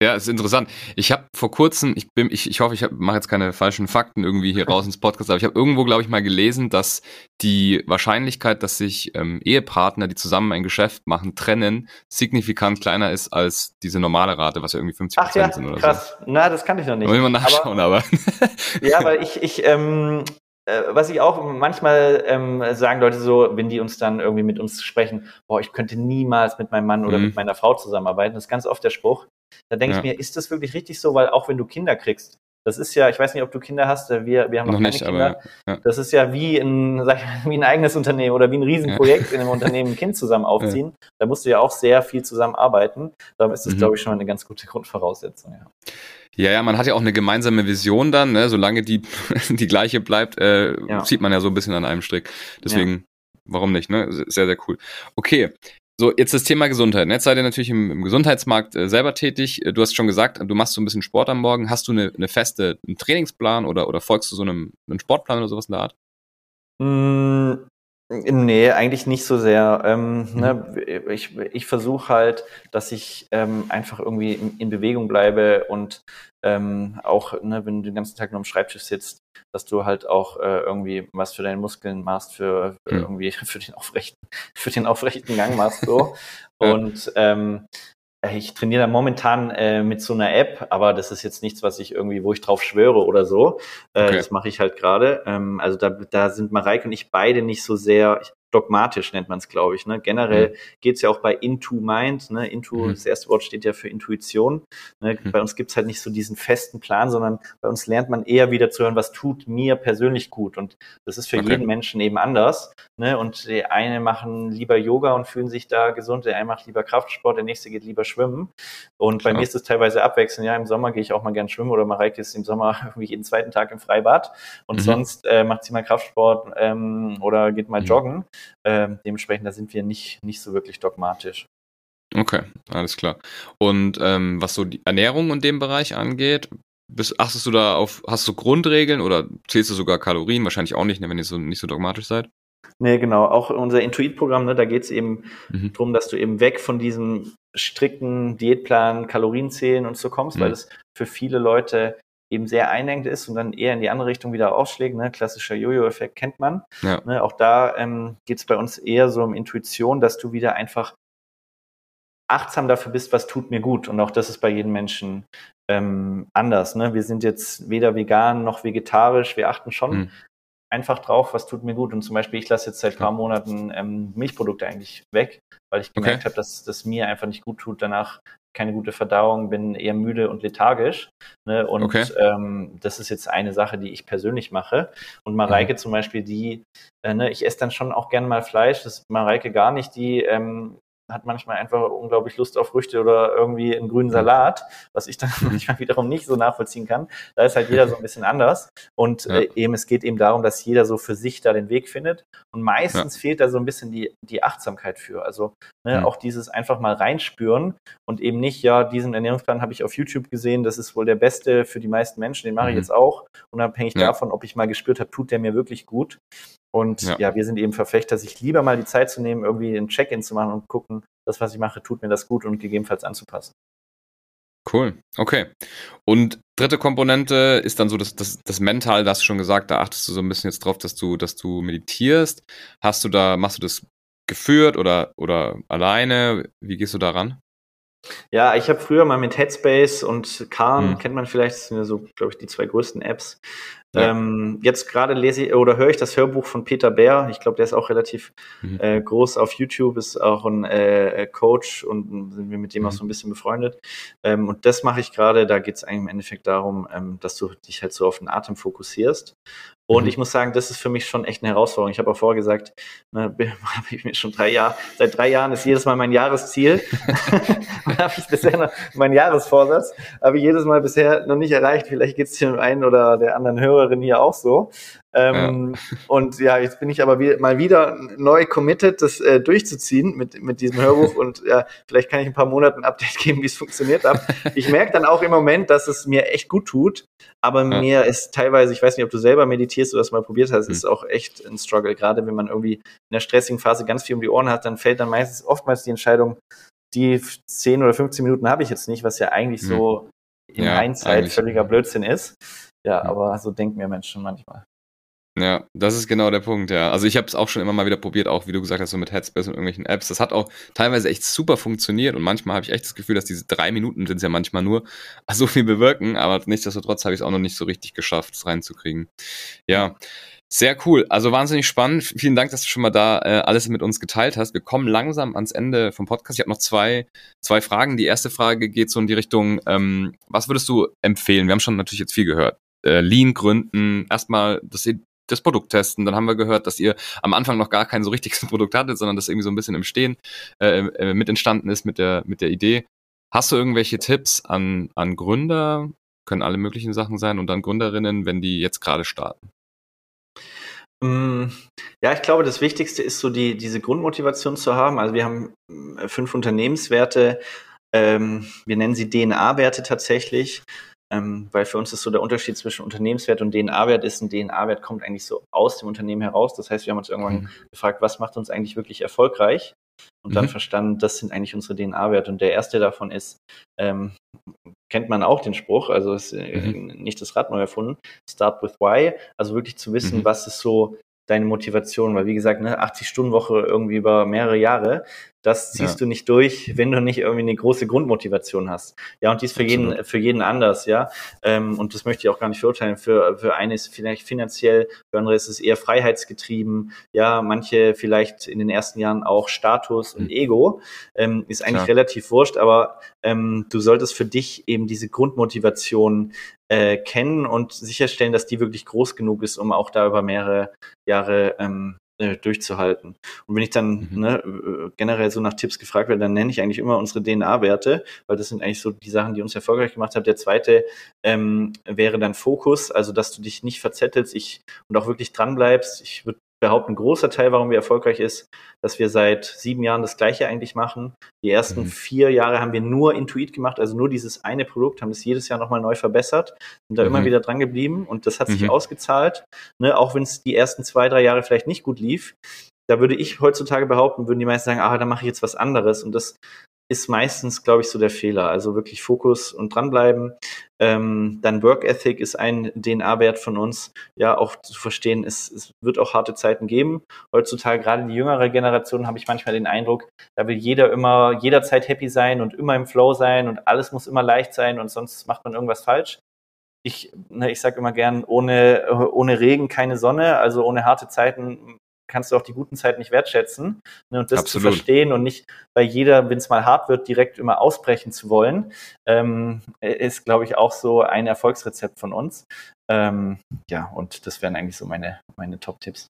Ja, ist interessant. Ich habe vor kurzem, ich bin, ich, ich hoffe, ich mache jetzt keine falschen Fakten irgendwie hier raus ins Podcast, aber ich habe irgendwo, glaube ich, mal gelesen, dass die Wahrscheinlichkeit, dass sich ähm, Ehepartner, die zusammen ein Geschäft machen, trennen, signifikant kleiner ist als diese normale Rate, was ja irgendwie 50 Prozent ja, sind oder krass. so. Na, das kann ich noch nicht. Muss ich mal nachschauen, aber. aber. ja, weil ich, ich, ähm, äh, was ich auch manchmal ähm, sagen Leute so, wenn die uns dann irgendwie mit uns sprechen, boah, ich könnte niemals mit meinem Mann oder mhm. mit meiner Frau zusammenarbeiten. Das ist ganz oft der Spruch. Da denke ja. ich mir, ist das wirklich richtig so? Weil auch wenn du Kinder kriegst, das ist ja, ich weiß nicht, ob du Kinder hast, äh, wir, wir haben noch, noch nicht, Kinder. Aber, ja. Das ist ja wie ein, sag ich, wie ein eigenes Unternehmen oder wie ein Riesenprojekt in einem Unternehmen ein Kind zusammen aufziehen. Da musst du ja auch sehr viel zusammenarbeiten. Da ist das, mhm. glaube ich, schon eine ganz gute Grundvoraussetzung. Ja. Ja, ja, man hat ja auch eine gemeinsame Vision dann, ne? solange die die gleiche bleibt, äh, zieht man ja so ein bisschen an einem Strick. Deswegen, warum nicht, ne? Sehr, sehr cool. Okay, so, jetzt das Thema Gesundheit. Jetzt seid ihr natürlich im, im Gesundheitsmarkt äh, selber tätig. Äh, du hast schon gesagt, du machst so ein bisschen Sport am Morgen. Hast du eine, eine feste einen Trainingsplan oder, oder folgst du so einem, einem Sportplan oder sowas in der Art? Nee, eigentlich nicht so sehr. Ähm, mhm. ne, ich ich versuche halt, dass ich ähm, einfach irgendwie in, in, Bewegung bleibe und ähm, auch, ne, wenn du den ganzen Tag nur am Schreibtisch sitzt, dass du halt auch äh, irgendwie was für deine Muskeln machst, für, für mhm. irgendwie für den aufrechten, für den aufrechten Gang machst so. und ähm, äh, ich trainiere da momentan äh, mit so einer App, aber das ist jetzt nichts, was ich irgendwie, wo ich drauf schwöre oder so. Äh, okay. Das mache ich halt gerade. Ähm, also da, da sind Mareike und ich beide nicht so sehr, ich, dogmatisch nennt man es, glaube ich. Ne? Generell mhm. geht es ja auch bei Into Mind. Ne? Into, mhm. das erste Wort steht ja für Intuition. Ne? Mhm. Bei uns gibt es halt nicht so diesen festen Plan, sondern bei uns lernt man eher wieder zu hören, was tut mir persönlich gut. Und das ist für okay. jeden Menschen eben anders. Ne? Und die eine machen lieber Yoga und fühlen sich da gesund, der eine macht lieber Kraftsport, der nächste geht lieber schwimmen. Und bei ja. mir ist es teilweise abwechselnd. Ja, im Sommer gehe ich auch mal gern schwimmen oder Mareike ist im Sommer irgendwie jeden zweiten Tag im Freibad und mhm. sonst äh, macht sie mal Kraftsport ähm, oder geht mal mhm. joggen. Ähm, dementsprechend, da sind wir nicht, nicht so wirklich dogmatisch. Okay, alles klar. Und ähm, was so die Ernährung in dem Bereich angeht, bist, achtest du da auf, hast du Grundregeln oder zählst du sogar Kalorien? Wahrscheinlich auch nicht, ne, wenn ihr so nicht so dogmatisch seid. Nee, genau. Auch unser Intuit-Programm, ne, da geht es eben mhm. darum, dass du eben weg von diesem strikten Diätplan, Kalorienzählen und so kommst, mhm. weil das für viele Leute eben sehr einengt ist und dann eher in die andere Richtung wieder ausschlägt. Ne? Klassischer Jojo-Effekt kennt man. Ja. Ne? Auch da ähm, geht es bei uns eher so um Intuition, dass du wieder einfach achtsam dafür bist, was tut mir gut. Und auch das ist bei jedem Menschen ähm, anders. Ne? Wir sind jetzt weder vegan noch vegetarisch. Wir achten schon mhm. einfach drauf, was tut mir gut. Und zum Beispiel, ich lasse jetzt seit ein paar Monaten ähm, Milchprodukte eigentlich weg, weil ich gemerkt okay. habe, dass das mir einfach nicht gut tut, danach keine gute Verdauung, bin eher müde und lethargisch. Ne? Und okay. ähm, das ist jetzt eine Sache, die ich persönlich mache. Und Mareike mhm. zum Beispiel, die, äh, ne, ich esse dann schon auch gerne mal Fleisch, das ist Mareike gar nicht, die ähm, hat manchmal einfach unglaublich Lust auf Früchte oder irgendwie einen grünen Salat, was ich dann manchmal wiederum nicht so nachvollziehen kann. Da ist halt jeder so ein bisschen anders. Und ja. äh, eben, es geht eben darum, dass jeder so für sich da den Weg findet. Und meistens ja. fehlt da so ein bisschen die, die Achtsamkeit für. Also ne, mhm. auch dieses einfach mal reinspüren und eben nicht, ja, diesen Ernährungsplan habe ich auf YouTube gesehen, das ist wohl der beste für die meisten Menschen, den mache mhm. ich jetzt auch. Unabhängig ja. davon, ob ich mal gespürt habe, tut der mir wirklich gut. Und ja. ja. wir sind eben Verfechter, sich lieber mal die Zeit zu nehmen, irgendwie ein Check-in zu machen und gucken, das, was ich mache, tut mir das gut und gegebenenfalls anzupassen. Cool, okay. Und dritte Komponente ist dann so das, das, das Mental, da hast du schon gesagt, da achtest du so ein bisschen jetzt drauf, dass du, dass du meditierst. Hast du da, machst du das geführt oder, oder alleine? Wie gehst du daran? Ja, ich habe früher mal mit Headspace und Calm, hm. kennt man vielleicht, das sind ja so, glaube ich, die zwei größten Apps. Ja. Ähm, jetzt gerade lese ich oder höre ich das Hörbuch von Peter Bär. Ich glaube, der ist auch relativ mhm. äh, groß auf YouTube, ist auch ein äh, Coach und sind wir mit dem mhm. auch so ein bisschen befreundet. Ähm, und das mache ich gerade. Da geht es eigentlich im Endeffekt darum, ähm, dass du dich halt so auf den Atem fokussierst. Und mhm. ich muss sagen, das ist für mich schon echt eine Herausforderung. Ich habe auch vorher gesagt, ne, habe ich mir schon drei Jahre, seit drei Jahren ist jedes Mal mein Jahresziel. habe ich bisher noch mein Jahresvorsatz, habe ich jedes Mal bisher noch nicht erreicht. Vielleicht geht es dem einen oder der anderen Hörerin hier auch so. Ähm, ja. Und ja, jetzt bin ich aber wie, mal wieder neu committed, das äh, durchzuziehen mit, mit diesem Hörbuch und ja, vielleicht kann ich ein paar Monate ein Update geben, wie es funktioniert hat. Ich merke dann auch im Moment, dass es mir echt gut tut, aber ja. mir ist teilweise, ich weiß nicht, ob du selber meditierst oder das mal probiert hast, hm. ist auch echt ein Struggle, gerade wenn man irgendwie in der stressigen Phase ganz viel um die Ohren hat, dann fällt dann meistens oftmals die Entscheidung, die 10 oder 15 Minuten habe ich jetzt nicht, was ja eigentlich hm. so in ja, Hindsight völliger Blödsinn ist. Ja, aber so denken wir Menschen manchmal. Ja, das ist genau der Punkt, ja. Also ich habe es auch schon immer mal wieder probiert, auch wie du gesagt hast, so mit Headspace und irgendwelchen Apps. Das hat auch teilweise echt super funktioniert und manchmal habe ich echt das Gefühl, dass diese drei Minuten sind ja manchmal nur, so viel bewirken, aber nichtsdestotrotz habe ich es auch noch nicht so richtig geschafft, es reinzukriegen. Ja. Sehr cool, also wahnsinnig spannend. Vielen Dank, dass du schon mal da äh, alles mit uns geteilt hast. Wir kommen langsam ans Ende vom Podcast. Ich habe noch zwei, zwei Fragen. Die erste Frage geht so in die Richtung, ähm, was würdest du empfehlen? Wir haben schon natürlich jetzt viel gehört. Äh, Lean gründen, erstmal das das Produkt testen. Dann haben wir gehört, dass ihr am Anfang noch gar kein so richtiges Produkt hattet, sondern das irgendwie so ein bisschen im Stehen äh, äh, mit entstanden ist mit der, mit der Idee. Hast du irgendwelche Tipps an, an Gründer? Können alle möglichen Sachen sein und an Gründerinnen, wenn die jetzt gerade starten? Mm, ja, ich glaube, das Wichtigste ist so die, diese Grundmotivation zu haben. Also wir haben äh, fünf Unternehmenswerte. Ähm, wir nennen sie DNA-Werte tatsächlich. Ähm, weil für uns ist so der Unterschied zwischen Unternehmenswert und DNA-Wert ist, ein DNA-Wert kommt eigentlich so aus dem Unternehmen heraus. Das heißt, wir haben uns irgendwann mhm. gefragt, was macht uns eigentlich wirklich erfolgreich? Und dann mhm. verstanden, das sind eigentlich unsere DNA-Werte. Und der erste davon ist, ähm, kennt man auch den Spruch, also ist äh, mhm. nicht das Rad neu erfunden, start with why, also wirklich zu wissen, mhm. was ist so deine Motivation, weil wie gesagt, ne, 80-Stunden-Woche irgendwie über mehrere Jahre, das ziehst ja. du nicht durch, wenn du nicht irgendwie eine große Grundmotivation hast. Ja, und dies für Absolut. jeden, für jeden anders, ja. Ähm, und das möchte ich auch gar nicht verurteilen. Für, für eine ist vielleicht finanziell, für andere ist es eher freiheitsgetrieben. Ja, manche vielleicht in den ersten Jahren auch Status und mhm. Ego. Ähm, ist eigentlich Klar. relativ wurscht, aber ähm, du solltest für dich eben diese Grundmotivation äh, kennen und sicherstellen, dass die wirklich groß genug ist, um auch da über mehrere Jahre ähm, äh, durchzuhalten. Und wenn ich dann mhm. ne, äh, generell so nach Tipps gefragt werde, dann nenne ich eigentlich immer unsere DNA-Werte, weil das sind eigentlich so die Sachen, die uns erfolgreich gemacht haben. Der zweite ähm, wäre dann Fokus, also dass du dich nicht verzettelst ich, und auch wirklich dran bleibst. Ich würde behaupten, ein großer Teil, warum wir erfolgreich ist, dass wir seit sieben Jahren das Gleiche eigentlich machen. Die ersten mhm. vier Jahre haben wir nur Intuit gemacht, also nur dieses eine Produkt, haben es jedes Jahr nochmal neu verbessert, sind da mhm. immer wieder dran geblieben und das hat sich mhm. ausgezahlt, ne, auch wenn es die ersten zwei, drei Jahre vielleicht nicht gut lief. Da würde ich heutzutage behaupten, würden die meisten sagen, ah, da mache ich jetzt was anderes. Und das ist meistens, glaube ich, so der Fehler. Also wirklich Fokus und dranbleiben. Ähm, dann Work Ethic ist ein DNA-Wert von uns, ja, auch zu verstehen, es, es wird auch harte Zeiten geben. Heutzutage, gerade die jüngere Generation, habe ich manchmal den Eindruck, da will jeder immer jederzeit happy sein und immer im Flow sein und alles muss immer leicht sein und sonst macht man irgendwas falsch. Ich, ne, ich sage immer gern, ohne, ohne Regen keine Sonne, also ohne harte Zeiten kannst du auch die guten Zeiten nicht wertschätzen. Ne, und das Absolut. zu verstehen und nicht bei jeder, wenn es mal hart wird, direkt immer ausbrechen zu wollen, ähm, ist, glaube ich, auch so ein Erfolgsrezept von uns. Ähm, ja, und das wären eigentlich so meine, meine Top-Tipps.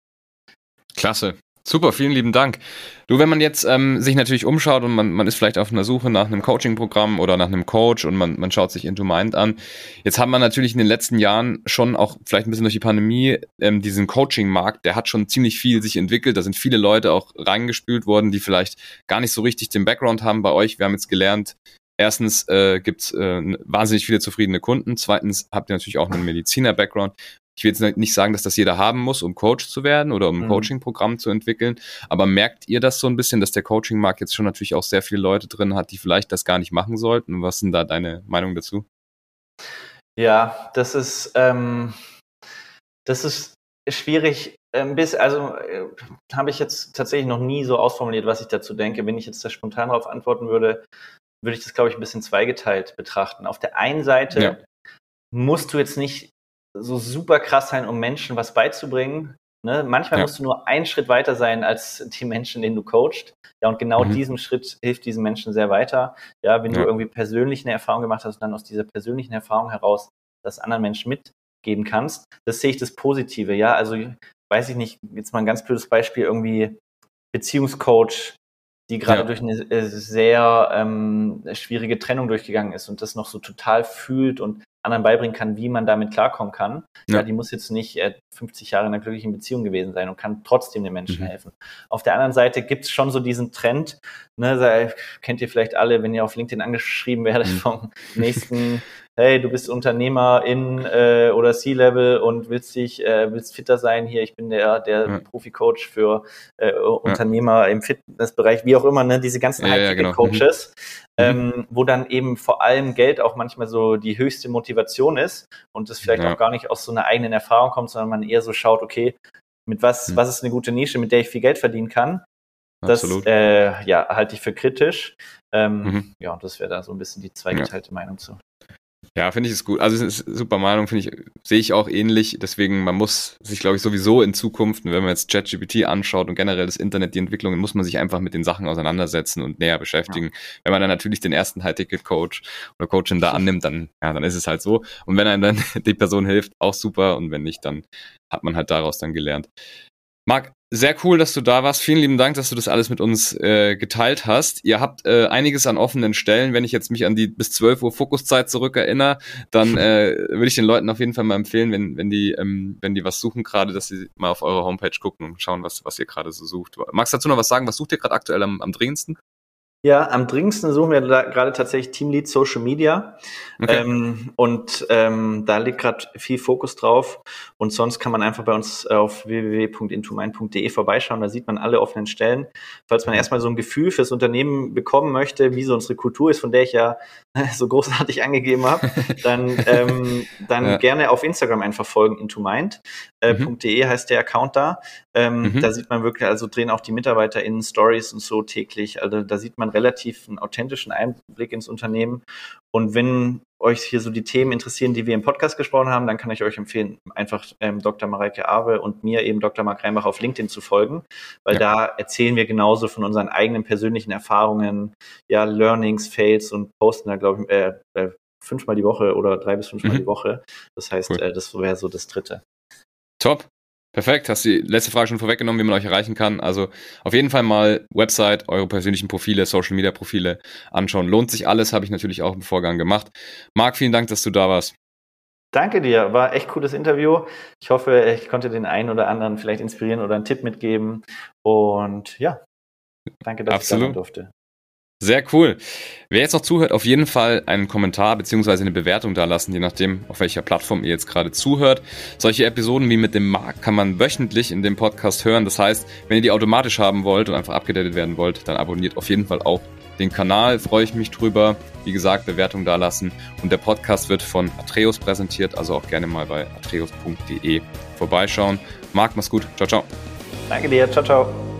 Klasse. Super, vielen lieben Dank. Du, wenn man jetzt ähm, sich natürlich umschaut und man, man ist vielleicht auf einer Suche nach einem Coaching-Programm oder nach einem Coach und man, man schaut sich Into Mind an. Jetzt hat man natürlich in den letzten Jahren schon auch vielleicht ein bisschen durch die Pandemie ähm, diesen Coaching-Markt, der hat schon ziemlich viel sich entwickelt. Da sind viele Leute auch reingespült worden, die vielleicht gar nicht so richtig den Background haben bei euch. Wir haben jetzt gelernt, Erstens äh, gibt es äh, wahnsinnig viele zufriedene Kunden. Zweitens habt ihr natürlich auch einen Mediziner-Background ich will jetzt nicht sagen, dass das jeder haben muss, um Coach zu werden oder um ein mhm. Coaching-Programm zu entwickeln, aber merkt ihr das so ein bisschen, dass der Coaching-Markt jetzt schon natürlich auch sehr viele Leute drin hat, die vielleicht das gar nicht machen sollten? Was sind da deine Meinung dazu? Ja, das ist, ähm, das ist schwierig. Ähm, bis, also äh, habe ich jetzt tatsächlich noch nie so ausformuliert, was ich dazu denke. Wenn ich jetzt da spontan darauf antworten würde, würde ich das, glaube ich, ein bisschen zweigeteilt betrachten. Auf der einen Seite ja. musst du jetzt nicht so super krass sein, um Menschen was beizubringen. Ne? Manchmal ja. musst du nur einen Schritt weiter sein als die Menschen, denen du coachst. Ja, und genau mhm. diesen Schritt hilft diesen Menschen sehr weiter. Ja, wenn ja. du irgendwie persönlich eine Erfahrung gemacht hast und dann aus dieser persönlichen Erfahrung heraus das anderen Menschen mitgeben kannst, das sehe ich das Positive. Ja, also weiß ich nicht, jetzt mal ein ganz blödes Beispiel, irgendwie Beziehungscoach, die gerade ja. durch eine äh, sehr ähm, schwierige Trennung durchgegangen ist und das noch so total fühlt und anderen beibringen kann, wie man damit klarkommen kann. Ja. ja die muss jetzt nicht äh, 50 Jahre in einer glücklichen Beziehung gewesen sein und kann trotzdem den Menschen mhm. helfen. Auf der anderen Seite gibt es schon so diesen Trend, ne, kennt ihr vielleicht alle, wenn ihr auf LinkedIn angeschrieben werdet mhm. vom nächsten hey, du bist Unternehmer in äh, oder C-Level und willst dich, äh, willst fitter sein hier, ich bin der, der ja. Profi-Coach für äh, Unternehmer ja. im Fitnessbereich, wie auch immer, ne, diese ganzen ja, ja genau. Coaches, mhm. ähm, wo dann eben vor allem Geld auch manchmal so die höchste Motivation ist und das vielleicht auch gar nicht aus so einer eigenen Erfahrung kommt, sondern man eher so schaut, okay, mit was, mhm. was ist eine gute Nische, mit der ich viel Geld verdienen kann. Das äh, ja, halte ich für kritisch. Ähm, mhm. Ja, und das wäre da so ein bisschen die zweigeteilte Meinung zu. Ja, finde ich es gut. Also es ist super Meinung, finde ich, sehe ich auch ähnlich. Deswegen, man muss sich, glaube ich, sowieso in Zukunft, wenn man jetzt ChatGPT anschaut und generell das Internet, die Entwicklungen, muss man sich einfach mit den Sachen auseinandersetzen und näher beschäftigen. Ja. Wenn man dann natürlich den ersten High-Ticket-Coach oder Coachin da annimmt, dann, ja, dann ist es halt so. Und wenn einem dann die Person hilft, auch super. Und wenn nicht, dann hat man halt daraus dann gelernt. Marc, sehr cool, dass du da warst. Vielen lieben Dank, dass du das alles mit uns äh, geteilt hast. Ihr habt äh, einiges an offenen Stellen. Wenn ich jetzt mich an die bis 12 Uhr Fokuszeit zurückerinnere, dann äh, würde ich den Leuten auf jeden Fall mal empfehlen, wenn, wenn, die, ähm, wenn die was suchen gerade, dass sie mal auf eure Homepage gucken und schauen, was, was ihr gerade so sucht. Magst du dazu noch was sagen? Was sucht ihr gerade aktuell am, am dringendsten? Ja, am dringendsten suchen wir gerade tatsächlich Teamlead Social Media. Okay. Ähm, und ähm, da liegt gerade viel Fokus drauf. Und sonst kann man einfach bei uns auf www.intomind.de vorbeischauen. Da sieht man alle offenen Stellen. Falls man erstmal so ein Gefühl fürs Unternehmen bekommen möchte, wie so unsere Kultur ist, von der ich ja so großartig angegeben habe, dann, ähm, dann ja. gerne auf Instagram einfach folgen, intomind.de äh, mhm. heißt der Account da. Ähm, mhm. Da sieht man wirklich, also drehen auch die Mitarbeiter in Stories und so täglich. Also da sieht man relativ einen authentischen Einblick ins Unternehmen. Und wenn euch hier so die Themen interessieren, die wir im Podcast gesprochen haben, dann kann ich euch empfehlen, einfach ähm, Dr. Mareike Awe und mir eben Dr. Mark Reinbach auf LinkedIn zu folgen, weil ja. da erzählen wir genauso von unseren eigenen persönlichen Erfahrungen, ja, Learnings, Fails und posten da, glaube ich, äh, äh, fünfmal die Woche oder drei bis fünfmal mhm. die Woche. Das heißt, cool. äh, das wäre so das dritte. Top. Perfekt, hast die letzte Frage schon vorweggenommen, wie man euch erreichen kann. Also auf jeden Fall mal Website, eure persönlichen Profile, Social Media Profile anschauen. Lohnt sich alles, habe ich natürlich auch im Vorgang gemacht. Marc, vielen Dank, dass du da warst. Danke dir, war echt cooles Interview. Ich hoffe, ich konnte den einen oder anderen vielleicht inspirieren oder einen Tipp mitgeben. Und ja, danke, dass Absolut. ich da sein durfte. Sehr cool. Wer jetzt noch zuhört, auf jeden Fall einen Kommentar beziehungsweise eine Bewertung da lassen, je nachdem, auf welcher Plattform ihr jetzt gerade zuhört. Solche Episoden wie mit dem Markt kann man wöchentlich in dem Podcast hören. Das heißt, wenn ihr die automatisch haben wollt und einfach abgedatet werden wollt, dann abonniert auf jeden Fall auch den Kanal. Freue ich mich drüber. Wie gesagt, Bewertung da lassen. Und der Podcast wird von Atreus präsentiert, also auch gerne mal bei atreus.de vorbeischauen. Marc, mach's gut. Ciao, ciao. Danke dir. Ciao, ciao.